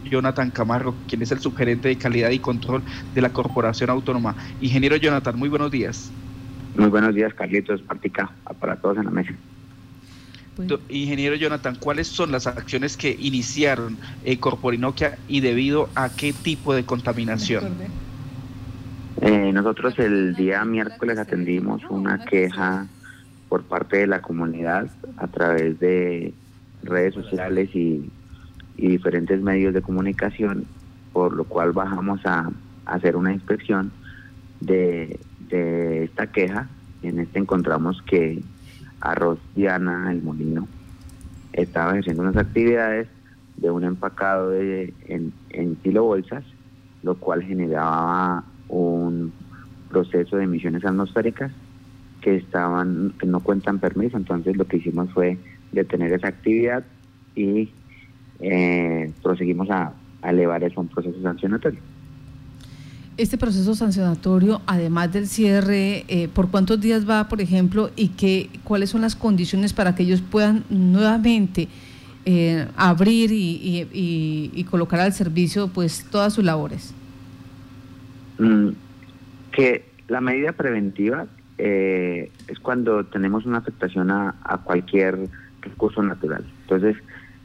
Jonathan Camargo, quien es el subgerente de calidad y control de la Corporación Autónoma. Ingeniero Jonathan, muy buenos días. Muy buenos días, Carlitos, Partica, para todos en la mesa. Pues ingeniero Jonathan, ¿cuáles son las acciones que iniciaron eh, Corporinoquia y debido a qué tipo de contaminación? Eh, nosotros el día miércoles atendimos una queja por parte de la comunidad a través de redes sociales y, diferentes medios de comunicación, por lo cual bajamos a, hacer una inspección de, esta queja. En este encontramos que Arroz Diana, el molino, estaba haciendo unas actividades de un empacado de, en, en bolsas, lo cual generaba un proceso de emisiones atmosféricas que estaban no cuentan permiso. Entonces lo que hicimos fue detener esa actividad y eh, proseguimos a, a elevar eso a un proceso sancionatorio. Este proceso sancionatorio, además del cierre, eh, ¿por cuántos días va, por ejemplo, y qué, cuáles son las condiciones para que ellos puedan nuevamente eh, abrir y, colocar al servicio pues todas sus labores? Mm, que la medida preventiva eh, es cuando tenemos una afectación a, cualquier recurso natural. Entonces,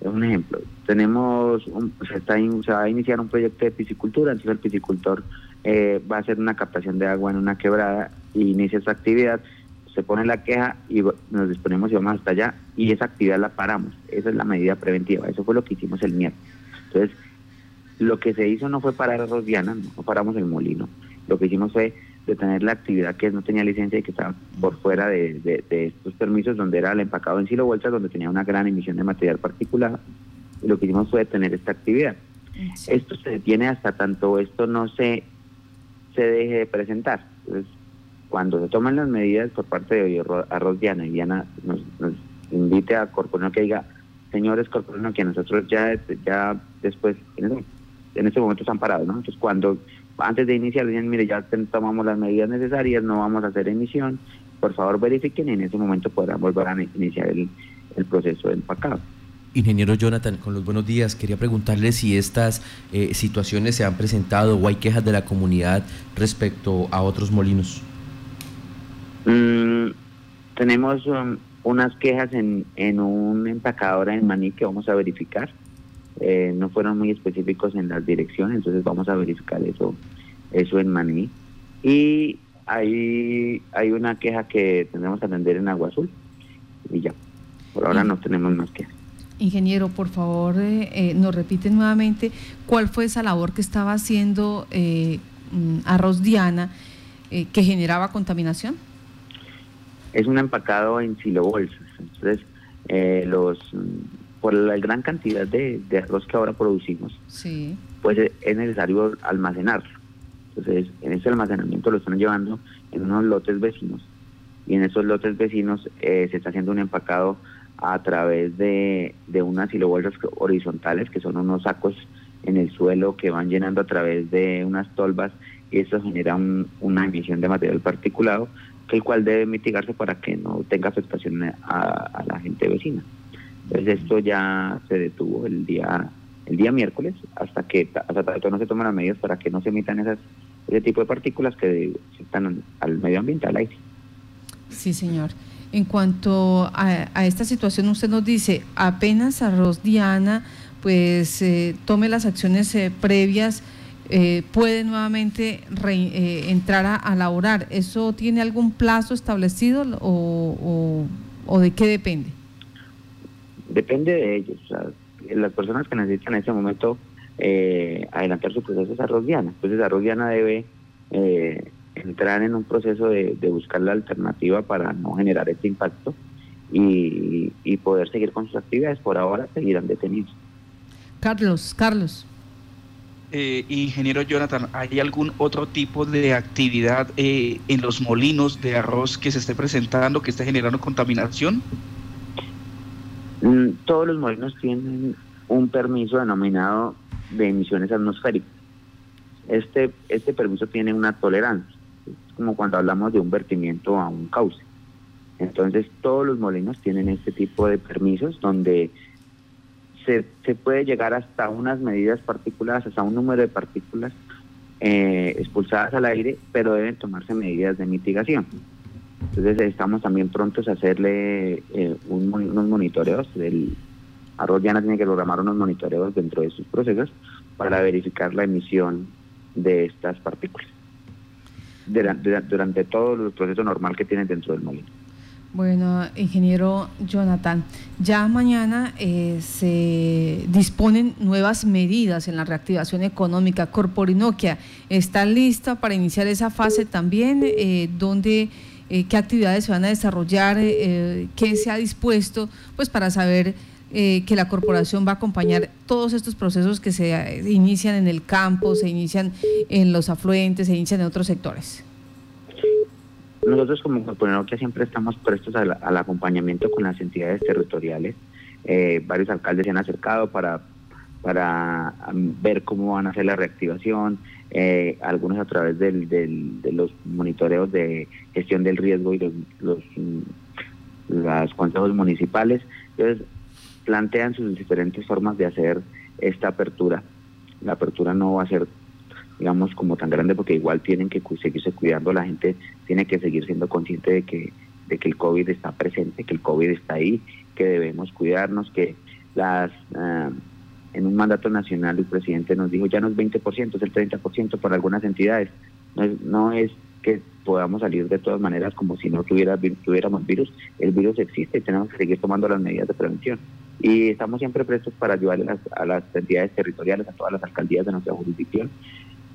un ejemplo, tenemos se, está, se va a iniciar un proyecto de piscicultura, entonces el piscicultor eh, va a hacer una captación de agua en una quebrada y inicia esa actividad, se pone la queja y nos disponemos y vamos hasta allá y esa actividad la paramos. Esa es la medida preventiva, eso fue lo que hicimos el miércoles. Entonces, lo que se hizo no fue parar a Rosdiana, no paramos el molino, lo que hicimos fue detener la actividad que no tenía licencia y que estaba por fuera de, estos permisos, donde era el empacado en silo vueltas, donde tenía una gran emisión de material particulado. Y lo que hicimos fue detener esta actividad. Esto se detiene hasta tanto esto no se se deje de presentar. Entonces, cuando se toman las medidas por parte de Arroz Diana y Diana nos, invite a Corporino que diga, señores Corporino, que nosotros ya, ya después, en, en este momento están parados, ¿no? Entonces, cuando antes de iniciar dicen, mire, ya tomamos las medidas necesarias, no vamos a hacer emisión, por favor verifiquen y en ese momento podrán volver a iniciar el, el proceso de empacado. Ingeniero Jonathan, con los buenos días, quería preguntarle si estas eh, situaciones se han presentado o hay quejas de la comunidad respecto a otros molinos. Mm, tenemos um, unas quejas en, en un empacadora en Maní que vamos a verificar. Eh, no fueron muy específicos en las direcciones, entonces vamos a verificar eso, eso en Maní. Y hay, hay una queja que tendremos que atender en Agua Azul. Y ya, por ahora no tenemos más quejas. Ingeniero, por favor, eh, eh, nos repite nuevamente cuál fue esa labor que estaba haciendo eh, mm, Arroz Diana que generaba contaminación. Es un empacado en silobolsas. Entonces, los por la gran cantidad de, arroz que ahora producimos, sí. pues es necesario almacenarlo. Entonces, en ese almacenamiento lo están llevando en unos lotes vecinos y en esos lotes vecinos se está haciendo un empacado a través de, de unas silobolsas horizontales, que son unos sacos en el suelo que van llenando a través de unas tolvas y eso genera una emisión de material particulado que el cual debe mitigarse para que no tenga afectación a, la gente vecina. Entonces esto ya se detuvo el día el día miércoles hasta que hasta tanto no se toman las medidas para que no se emitan esas ese tipo de partículas que afectan al medio ambiente, al aire. Sí, señor. En cuanto a, esta situación, usted nos dice, apenas Arroz Diana, pues eh, tome las acciones eh, previas, eh, puede nuevamente entrar a, laborar. ¿Eso tiene algún plazo establecido o, de qué depende? Depende de ellos. las personas que necesitan en ese momento adelantar su proceso es Arroz Diana. Entonces Arroz Diana debe entrar en un proceso de, buscar la alternativa para no generar este impacto y, poder seguir con sus actividades. Por ahora seguirán detenidos. Carlos, Carlos. Eh, ingeniero Jonathan, ¿hay algún otro tipo de actividad eh, en los molinos de arroz que se esté presentando, que esté generando contaminación? Mm, todos los molinos tienen un permiso denominado de emisiones atmosféricas. Este, este permiso tiene una tolerancia como cuando hablamos de un vertimiento a un cauce. Entonces todos los molinos tienen este tipo de permisos donde se, se puede llegar hasta unas medidas particulares, hasta un número de partículas eh, expulsadas al aire, pero deben tomarse medidas de mitigación. Entonces estamos también prontos a hacerle eh, unos monitoreos. El Arroz Llana tiene que programar unos monitoreos dentro de sus procesos para verificar la emisión de estas partículas durante, durante todo el proceso normal que tienen dentro del molino. Bueno, ingeniero Jonathan, ya mañana eh, se disponen nuevas medidas en la reactivación económica. Corporinoquia está lista para iniciar esa fase también, eh, donde eh, qué actividades se van a desarrollar, qué se ha dispuesto, pues para saber que la corporación va a acompañar todos estos procesos que se inician en el campo, se inician en los afluentes, se inician en otros sectores. Nosotros como que siempre estamos prestos al, acompañamiento con las entidades territoriales. Eh, varios alcaldes se han acercado para, para ver cómo van a hacer la reactivación, eh, algunos a través del, de los monitoreos de gestión del riesgo y los, los, consejos municipales. Entonces, plantean sus diferentes formas de hacer esta apertura. La apertura no va a ser digamos, como tan grande porque igual tienen que seguirse cuidando, la gente tiene que seguir siendo consciente de que, de que el COVID está presente, que el COVID está ahí, que debemos cuidarnos, que las... Ah, en un mandato nacional el presidente nos dijo ya no es 20%, es el 30% para algunas entidades. No es, no es que podamos salir de todas maneras como si no tuviera, tuviéramos virus. El virus existe y tenemos que seguir tomando las medidas de prevención. Y estamos siempre prestos para ayudarle a las, a las entidades territoriales, a todas las alcaldías de nuestra jurisdicción,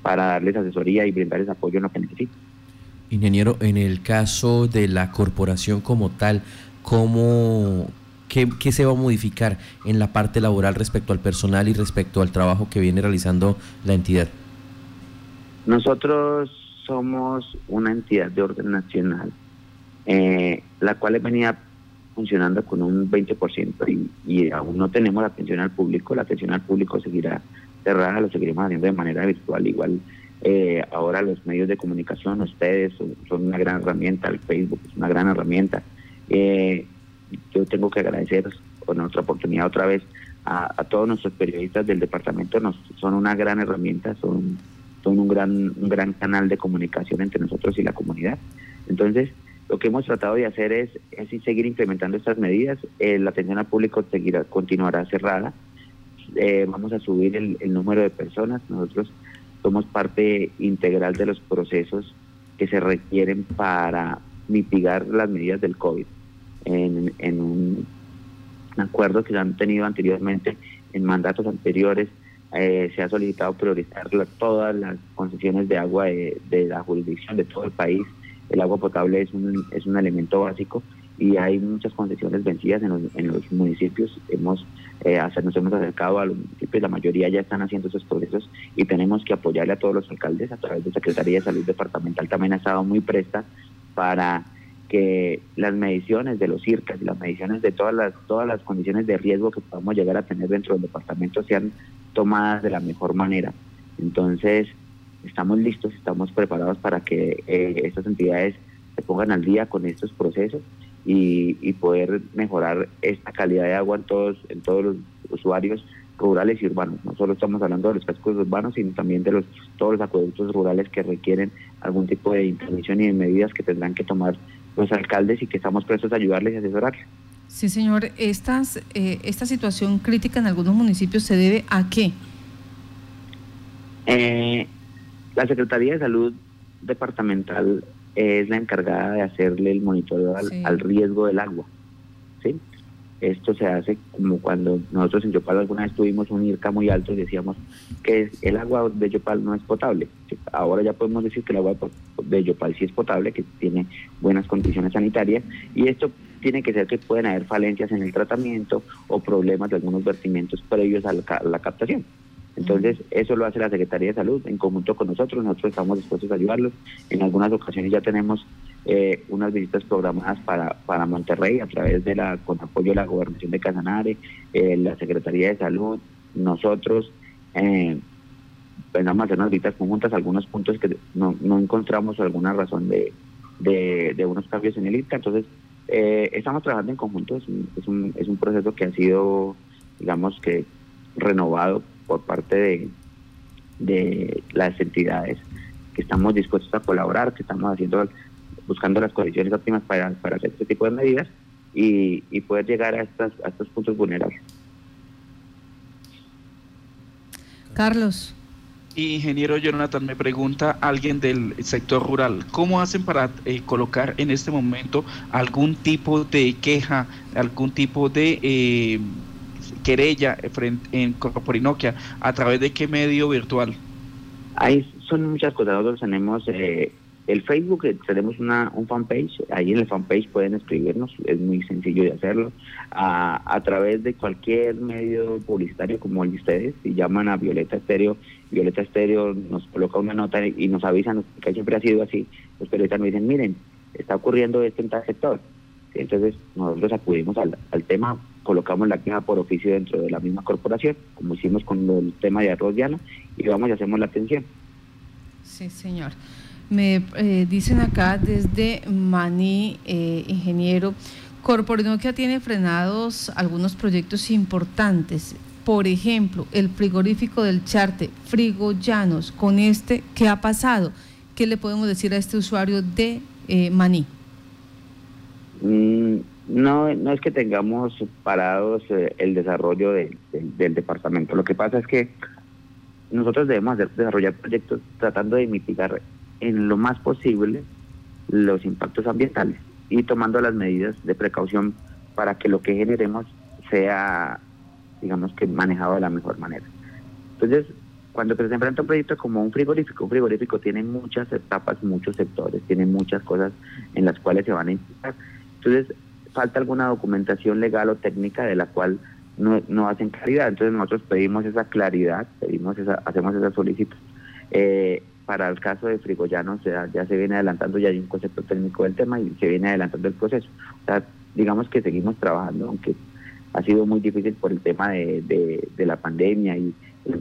para darles asesoría y brindarles apoyo en lo que necesiten. Ingeniero, en el caso de la corporación como tal, ¿cómo, qué, se va a modificar en la parte laboral respecto al personal y respecto al trabajo que viene realizando la entidad? Nosotros somos una entidad de orden nacional, eh, la cual venía funcionando con un 20% y, y aún no tenemos atención al público. La atención al público seguirá cerrada, lo seguiremos haciendo de manera virtual. Igual eh, ahora los medios de comunicación, ustedes son, una gran herramienta, el Facebook es una gran herramienta. Eh, yo tengo que agradecer con otra oportunidad otra vez a, todos nuestros periodistas del departamento, nos, son una gran herramienta, son, son un, gran, un gran canal de comunicación entre nosotros y la comunidad. Entonces, lo que hemos tratado de hacer es, es seguir implementando estas medidas. Eh, la atención al público seguirá, continuará cerrada eh, vamos a subir el, número de personas. Nosotros somos parte integral de los procesos que se requieren para mitigar las medidas del COVID. En, un acuerdo que se han tenido anteriormente, en mandatos anteriores, eh, se ha solicitado priorizar todas las concesiones de agua de, de, la jurisdicción de todo el país. El agua potable es un, es un elemento básico y hay muchas concesiones vencidas en los, en los municipios. Hemos eh, nos hemos acercado a los municipios, la mayoría ya están haciendo esos procesos y tenemos que apoyarle a todos los alcaldes a través de Secretaría de Salud Departamental. También ha estado muy presta para que las mediciones de los IRCAS y las mediciones de todas las todas las condiciones de riesgo que podamos llegar a tener dentro del departamento sean tomadas de la mejor manera. Entonces, estamos listos, estamos preparados para que eh, estas entidades se pongan al día con estos procesos y, poder mejorar esta calidad de agua en todos, en todos los usuarios rurales y urbanos. No solo estamos hablando de los cascos urbanos, sino también de los todos los acueductos rurales que requieren algún tipo de intervención y de medidas que tendrán que tomar los alcaldes y que estamos prestos a ayudarles y asesorarles. Sí, señor. Estas, eh, esta situación crítica en algunos municipios se debe a qué? Eh, la Secretaría de Salud Departamental es la encargada de hacerle el monitoreo al, riesgo del agua. ¿sí? Esto se hace como cuando nosotros en Yopal alguna vez tuvimos un IRCA muy alto y decíamos que el agua de Yopal no es potable. Ahora ya podemos decir que el agua de Yopal sí es potable, que tiene buenas condiciones sanitarias y esto tiene que ser que pueden haber falencias en el tratamiento o problemas de algunos vertimientos previos a la captación. Entonces, eso lo hace la Secretaría de Salud en conjunto con nosotros. Nosotros estamos dispuestos a ayudarlos. En algunas ocasiones ya tenemos eh, unas visitas programadas para, para Monterrey a través de la, con apoyo de la Gobernación de Casanare, eh, la Secretaría de Salud, nosotros. Eh, hacer unas visitas conjuntas, algunos puntos que no, no encontramos alguna razón de, de, unos cambios en el ITCA. Entonces, eh, estamos trabajando en conjunto. Es un, es un, es un proceso que ha sido digamos que renovado por parte de, de las entidades que estamos dispuestos a colaborar, que estamos haciendo buscando las condiciones óptimas para, para hacer este tipo de medidas y, y poder llegar a, estas, a estos puntos vulnerables. Carlos. Ingeniero Jonathan, me pregunta alguien del sector rural, ¿cómo hacen para eh, colocar en este momento algún tipo de queja, algún tipo de eh, querella en Corporinoquia? ¿A través de qué medio virtual? Ahí son muchas cosas. Nosotros tenemos eh, el Facebook, eh, tenemos una, un fanpage, ahí en el fanpage pueden escribirnos, es muy sencillo de hacerlo, a, a través de cualquier medio publicitario como el de ustedes, si llaman a Violeta Estéreo, Violeta Estéreo nos coloca una nota y nos avisan, que siempre ha sido así, los periodistas nos dicen, miren, está ocurriendo esto en tal sector. Entonces nosotros acudimos al, al tema, colocamos la queja por oficio dentro de la misma corporación, como hicimos con el tema de arroz llano, y vamos y hacemos la atención. Sí, señor. Me eh, dicen acá desde Maní, eh, ingeniero, Corporinoquia tiene frenados algunos proyectos importantes. Por ejemplo, el frigorífico del Charte, Frigo Llanos. Con este, ¿qué ha pasado? ¿Qué le podemos decir a este usuario de eh, Maní? Mm, no, no es que tengamos parados eh, el desarrollo del departamento. Lo que pasa es que nosotros debemos desarrollar proyectos tratando de mitigar en lo más posible los impactos ambientales y tomando las medidas de precaución para que lo que generemos sea, digamos que manejado de la mejor manera. Entonces, cuando se enfrenta un proyecto como un frigorífico, un frigorífico tiene muchas etapas, muchos sectores, tiene muchas cosas en las cuales se van a implicar. Entonces, falta alguna documentación legal o técnica de la cual no, no hacen claridad. Entonces, nosotros pedimos esa claridad, pedimos esa, hacemos esa solicitud. Eh, para el caso de Frigoyano ya, se viene adelantando, ya hay un concepto técnico del tema y se viene adelantando el proceso. O sea, digamos que seguimos trabajando, aunque ha sido muy difícil por el tema de, la pandemia y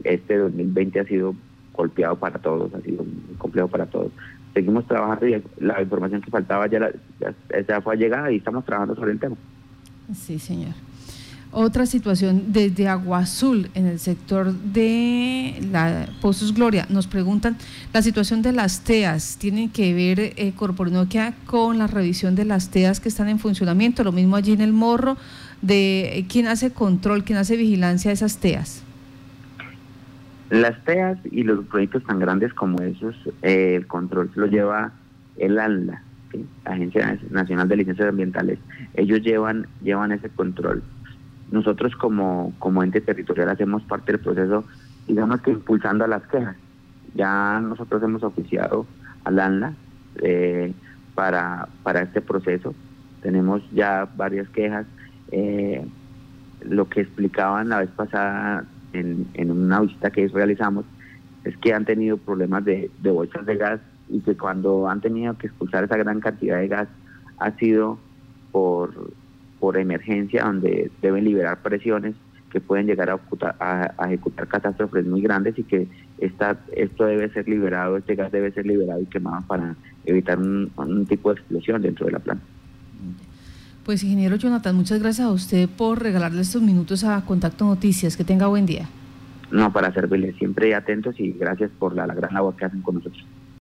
este 2020 ha sido golpeado para todos, ha sido complejo para todos. Seguimos trabajando y la información que faltaba ya, ya, ya fue llegada y estamos trabajando sobre el tema. Sí, señor. Otra situación desde Agua Azul, en el sector de la Pozos Gloria, nos preguntan, la situación de las TEAS, ¿tiene que ver eh, Corporinoquia con la revisión de las TEAS que están en funcionamiento? Lo mismo allí en el Morro, de eh, quién hace control, quién hace vigilancia de esas TEAS. Las TEAS y los proyectos tan grandes como esos, eh, el control lo lleva el ANLA, Agencia Nacional de Licencias Ambientales. Ellos llevan, llevan ese control nosotros como, como ente territorial hacemos parte del proceso, digamos que impulsando a las quejas. Ya nosotros hemos oficiado al ANLA eh, para, para este proceso. Tenemos ya varias quejas. Eh, lo que explicaban la vez pasada en, en una visita que realizamos es que han tenido problemas de, de bolsas de gas y que cuando han tenido que expulsar esa gran cantidad de gas ha sido por por emergencia donde deben liberar presiones que pueden llegar a, ejecutar catástrofes muy grandes y que esta, esto debe ser liberado, este gas debe ser liberado y quemado para evitar un, tipo de explosión dentro de la planta. Pues ingeniero Jonathan, muchas gracias a usted por regalarle estos minutos a Contacto Noticias. Que tenga buen día. No, para servirle siempre atentos y gracias por la gran labor que hacen con nosotros.